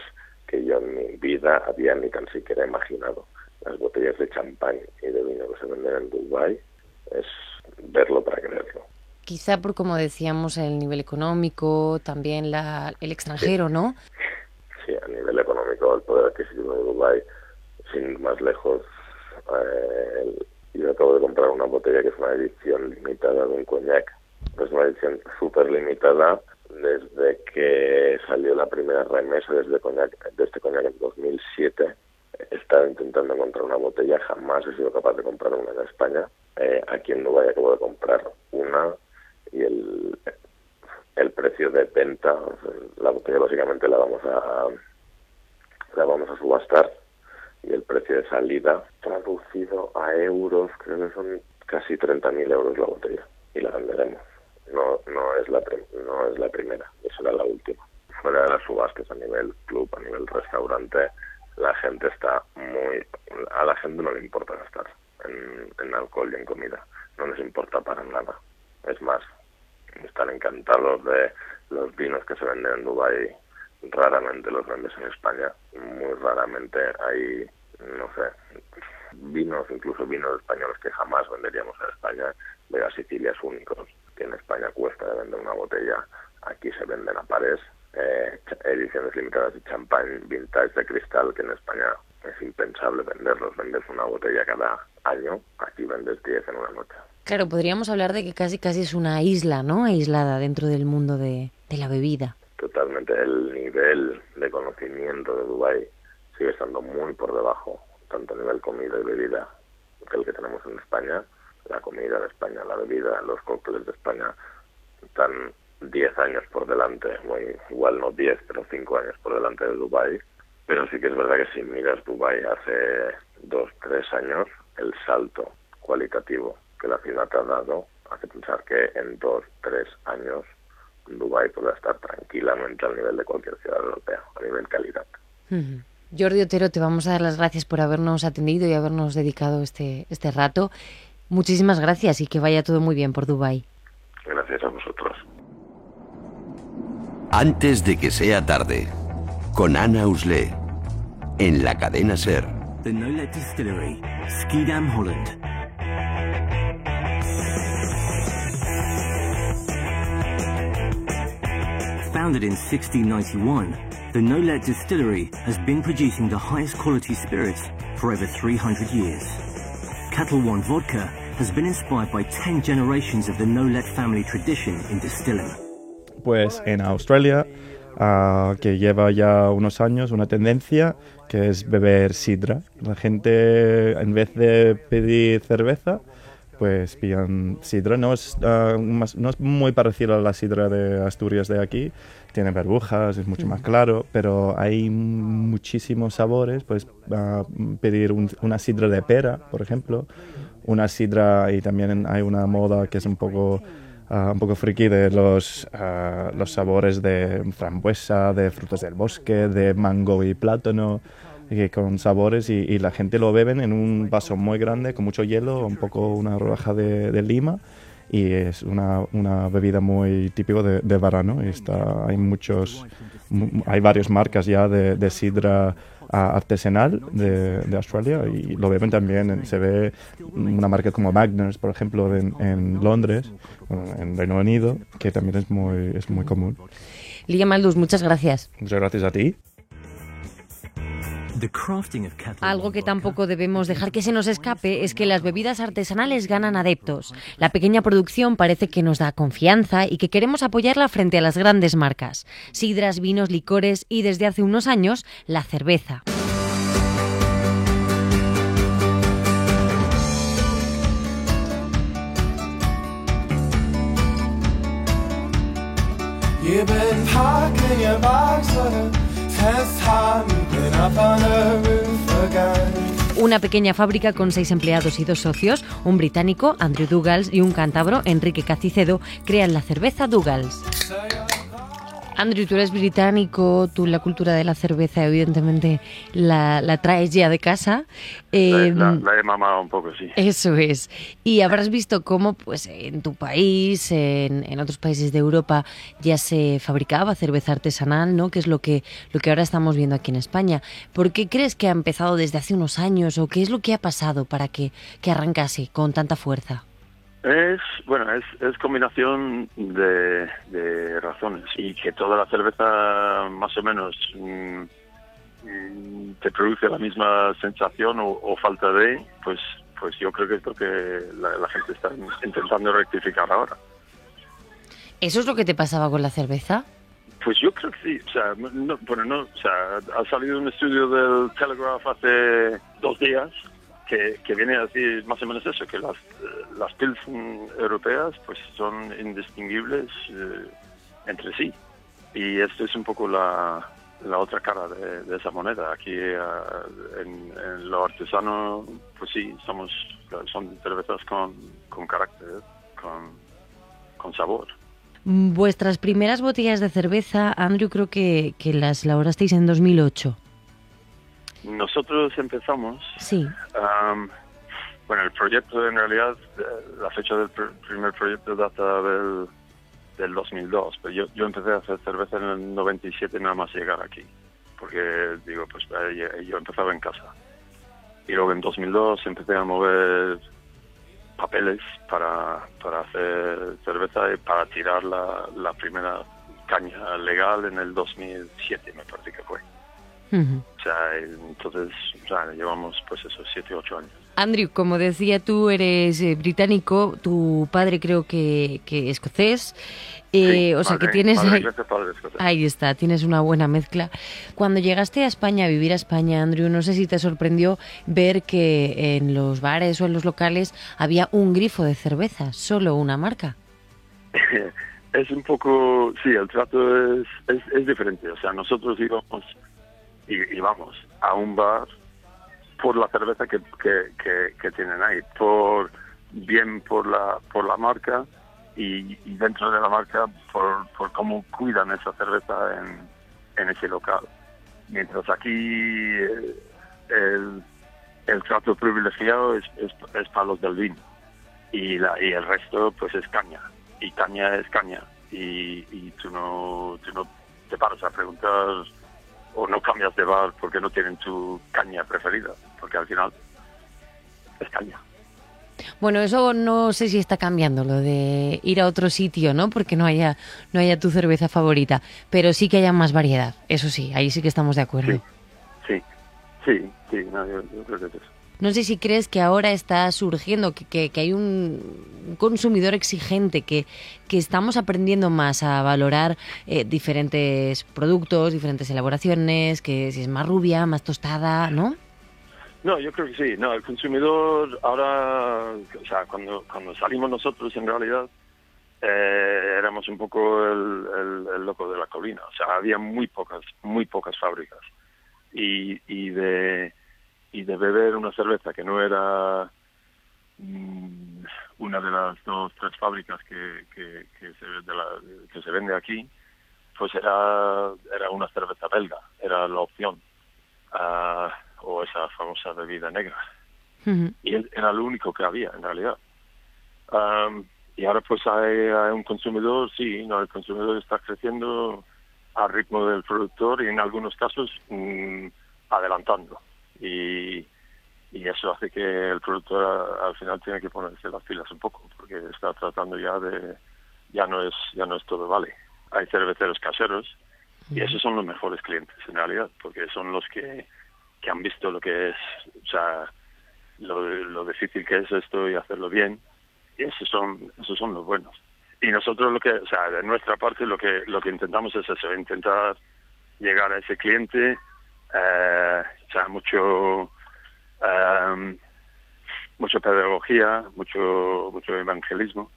que yo en mi vida había ni tan siquiera imaginado. Las botellas de champán y de vino que se venden en Dubái es verlo para creerlo. Quizá por, como decíamos, el nivel económico, también la, el extranjero, ¿no? Sí, a nivel económico, el poder adquisitivo de Dubái, sin ir más lejos, eh, yo acabo de comprar una botella que es una edición limitada de un coñac. Es una edición súper limitada desde que salió la primera remesa desde coñac, de este coñac en 2007. He estado intentando encontrar una botella, jamás he sido capaz de comprar una en España. Eh, aquí en Dubái acabo de comprar una y el, el precio de venta, la botella básicamente la vamos a la vamos a subastar y el precio de salida traducido a euros creo que son casi 30.000 euros la botella y la venderemos. No no es la no es la primera, será la última. Fuera de las subastas a nivel club, a nivel restaurante, la gente está muy a la gente no le importa gastar en, en alcohol y en comida, no les importa para nada. Es más, están encantados de los vinos que se venden en Dubái. Raramente los vendes en España. Muy raramente hay, no sé, vinos, incluso vinos españoles que jamás venderíamos en España. Vega Sicilia es únicos. Que en España cuesta de vender una botella. Aquí se venden a pares. Eh, ediciones limitadas de champán vintage de cristal que en España es impensable venderlos. Vendes una botella cada año. Aquí vendes 10 en una noche. Claro, podríamos hablar de que casi casi es una isla, ¿no? Aislada dentro del mundo de, la bebida. totalmente el nivel de conocimiento de Dubái sigue estando muy por debajo, tanto a nivel comida y bebida, que el que tenemos en España. La comida de España, la bebida, los cócteles de España están 10 años por delante, igual no 10, pero 5 años por delante de Dubái. Pero sí que es verdad que si miras Dubái hace 2, 3 años, el salto cualitativo que la ciudad te ha dado hace pensar que en 2, 3 años Dubái podrá estar tranquilamente al nivel de cualquier ciudad europea, a nivel calidad. Ujú. Jordi Otero, te vamos a dar las gracias por habernos atendido y habernos dedicado este, este rato. Muchísimas gracias y que vaya todo muy bien por Dubái. Gracias a vosotros. Antes de que sea tarde, con Ana Usle, en la cadena Ser. The Distillery, Schiedam, Holland. Founded in 1691, the Nolet Distillery has been producing the highest quality spirits for over 300 years. Cattle One Vodka has been inspired by 10 generations of the Nolet family tradition in distilling. Pues en Australia, ah, que lleva ya unos años una tendencia que es beber sidra. La gente, en vez de pedir cerveza, pues pillan sidra. No es, ah, más- no es muy parecido a la sidra de Asturias de aquí. Tiene burbujas, es mucho más claro, pero hay muchísimos sabores. Pues ah, pedir un- una sidra de pera, por ejemplo. Una sidra, y también hay una moda que es un poco ah, un poco friki de los, los sabores de frambuesa, de frutos del bosque, de mango y plátano, y con sabores y, y la gente lo beben en un vaso muy grande con mucho hielo, un poco una rodaja de, de lima y es una, una bebida muy típico de, de verano. Y está, hay muchos, mu- hay varias marcas ya de, de sidra artesanal de, de Australia y lo beben también. se ve una marca como Magners, por ejemplo, en, en Londres, en Reino Unido, que también es muy, es muy común. Liam Aldous, muchas gracias. Muchas gracias a ti. Algo que tampoco debemos dejar que se nos escape es que las bebidas artesanales ganan adeptos. La pequeña producción parece que nos da confianza y que queremos apoyarla frente a las grandes marcas. Sidras, vinos, licores y desde hace unos años la cerveza. You've been packing your bags Una pequeña fábrica con seis empleados y dos socios, un británico, Andrew Dougals, y un cántabro, Enrique Cacicedo, crean la cerveza Dougals. Andrew, tú eres británico, tú la cultura de la cerveza evidentemente la, la traes ya de casa. Eh, la, la he mamado un poco, sí. Eso es. Y habrás visto cómo pues, en tu país, en, en otros países de Europa, ya se fabricaba cerveza artesanal, ¿no? Que es lo que, lo que ahora estamos viendo aquí en España. ¿Por qué crees que ha empezado desde hace unos años o qué es lo que ha pasado para que, que arrancase con tanta fuerza? Es, bueno, es, es combinación de, de razones y que toda la cerveza más o menos mm, mm, te produce la misma sensación o, o falta de, pues pues yo creo que es lo que la, la gente está intentando rectificar ahora. ¿Eso es lo que te pasaba con la cerveza? Pues yo creo que sí, o sea, no, bueno, no, o sea, ha salido un estudio del Telegraph hace dos días que, viene a decir más o menos eso, que las, eh, las Pilsen europeas pues son indistinguibles eh, entre sí. Y esto es un poco la, la otra cara de, de esa moneda. Aquí eh, en, en lo artesano, pues sí, somos, son cervezas con, con carácter, con, con sabor. Mm, Vuestras primeras botellas de cerveza, Andrew, creo que, que las elaborasteis en 2008. Nosotros empezamos Sí. Um, bueno, el proyecto en realidad, eh, la fecha del pr- primer proyecto data del, del 2002, pero yo, yo empecé a hacer cerveza en el 97 nada más llegar aquí, porque digo, pues yo empezaba en casa. Y luego en 2002 empecé a mover papeles para, para hacer cerveza y para tirar la, la primera caña legal en el 2007, me parece que fue. Ujú. O sea, entonces, llevamos pues esos 7, 8 años. Andrew, como decía, tú eres eh, británico, tu padre creo que, que escocés, eh, Sí, o sea que tienes padre padre escocés. ahí está, tienes una buena mezcla. Cuando llegaste a España, a vivir a España, Andrew, no sé si te sorprendió ver que en los bares o en los locales había un grifo de cerveza, solo una marca. [laughs] es un poco, sí, el trato es, es, es diferente. O sea, nosotros íbamos, y- íbamos a un bar por la cerveza que, que, tienen ahí, por bien por la, por la marca y, dentro de la marca por, por cómo cuidan esa cerveza en, en ese local. Mientras aquí eh, el, el trato privilegiado es, es, es para los del vino y, la, y el resto pues es caña y caña es caña y, y tú no tú no te paras a preguntar o no cambias de bar porque no tienen tu caña preferida porque al final es caña Bueno, eso no sé si está cambiando, lo de ir a otro sitio, ¿no? Porque no haya, no haya tu cerveza favorita, pero sí que haya más variedad, eso sí, ahí sí que estamos de acuerdo. sí sí sí no, yo, yo creo que es eso No sé si crees que ahora está surgiendo, que, que- hay un consumidor exigente, que, que estamos aprendiendo más a valorar eh, diferentes productos, diferentes elaboraciones, que si es más rubia, más tostada, ¿no? No, yo creo que sí. No, el consumidor ahora, o sea, cuando, cuando salimos nosotros en realidad eh, éramos un poco el loco de la colina. O sea, había muy pocas, muy pocas fábricas. Y, y de y de beber una cerveza que no era mm, una de las dos tres fábricas que, que, que se, de la- que se vende aquí, pues era era una cerveza belga, era la opción. Ah, o esa famosa bebida negra. Y él- era lo único que había, en realidad. Am, y ahora pues hay, hay un consumidor, sí, no, el consumidor está creciendo al ritmo del productor y en algunos casos mm, adelantando. Y, y eso hace que el productor al final tiene que ponerse las pilas un poco, porque está tratando ya de, ya no es, ya no es todo vale. Hay cerveceros caseros y esos son los mejores clientes en realidad, porque son los que, que han visto lo que es, o sea, lo, lo difícil que es esto y hacerlo bien, y esos son, esos son los buenos. Y nosotros lo que, o sea, de nuestra parte lo que, lo que intentamos es eso, intentar llegar a ese cliente, eh, mucho, em, mucha pedagogía, mucho, mucho evangelismo.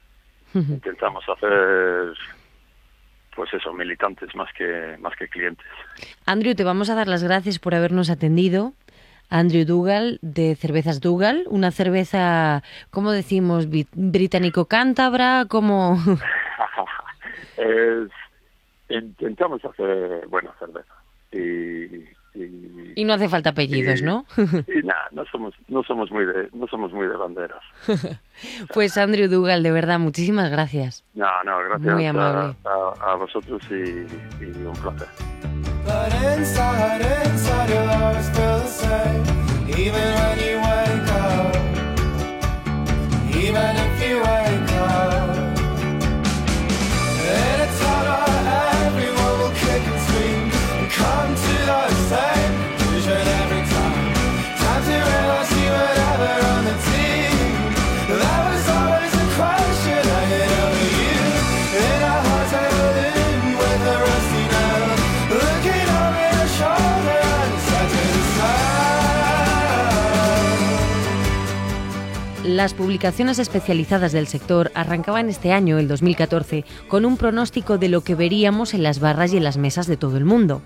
Intentamos hacer, pues eso, militantes más que, más que clientes. Andrew, te vamos a dar las gracias por habernos atendido. Andrew Dougal de Cervezas Dougal, una cerveza, ¿cómo decimos? Británico-cántabra, como... [laughs] intentamos hacer buena cerveza. Y, y, y no hace falta apellidos, y- ¿no? y nada, no somos, no somos muy de, no somos muy de banderas. [laughs] pues Andrew Dougal, de verdad, muchísimas gracias. No, no, gracias Muy a, amable. a, a vosotros y, y un placer. But inside, inside, love is still the same. Even when you wake up, even if you wake Las publicaciones especializadas del sector arrancaban este año, el 2014, con un pronóstico de lo que veríamos en las barras y en las mesas de todo el mundo.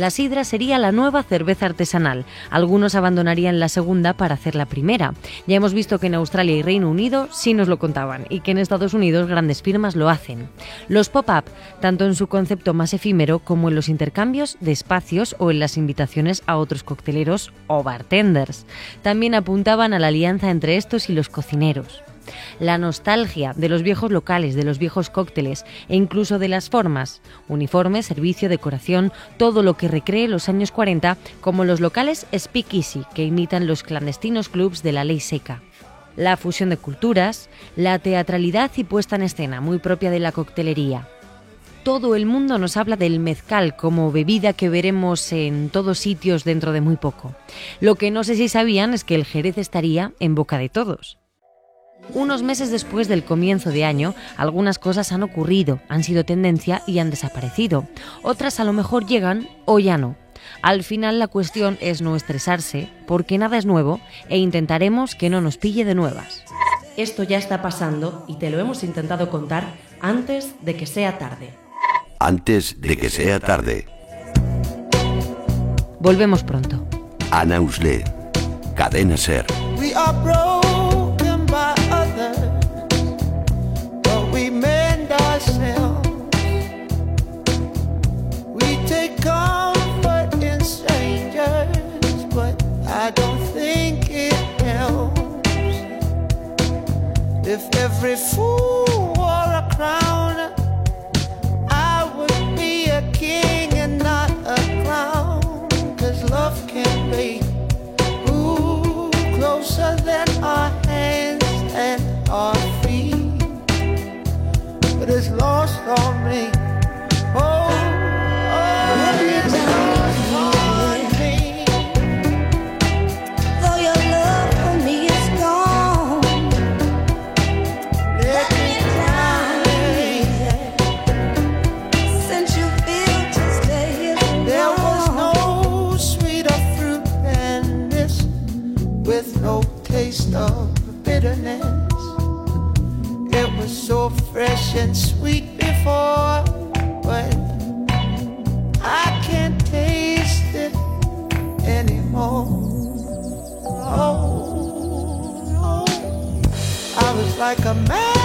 La sidra sería la nueva cerveza artesanal. Algunos abandonarían la segunda para hacer la primera. Ya hemos visto que en Australia y Reino Unido sí nos lo contaban y que en Estados Unidos grandes firmas lo hacen. Los pop-up, tanto en su concepto más efímero como en los intercambios de espacios o en las invitaciones a otros cocteleros o bartenders. También apuntaban a la alianza entre estos y los cocineros la nostalgia de los viejos locales, de los viejos cócteles e incluso de las formas, uniforme, servicio, decoración, todo lo que recree los años 40, como los locales speakeasy que imitan los clandestinos clubs de la ley seca. La fusión de culturas, la teatralidad y puesta en escena muy propia de la coctelería. Todo el mundo nos habla del mezcal como bebida que veremos en todos sitios dentro de muy poco. Lo que no sé si sabían es que el Jerez estaría en boca de todos. Unos meses después del comienzo de año, algunas cosas han ocurrido, han sido tendencia y han desaparecido. Otras a lo mejor llegan o ya no. Al final la cuestión es no estresarse, porque nada es nuevo, e intentaremos que no nos pille de nuevas. Esto ya está pasando y te lo hemos intentado contar antes de que sea tarde. Antes de que sea tarde. Volvemos pronto. Ana Usle. Cadena Ser. We are I don't think it helps. If every fool wore a crown, I would be a king and not a clown. Cause love can be Ooh, closer than our hands and our feet. But it's lost on me. So fresh and sweet before, but I can't taste it anymore. Oh, no. I was like a man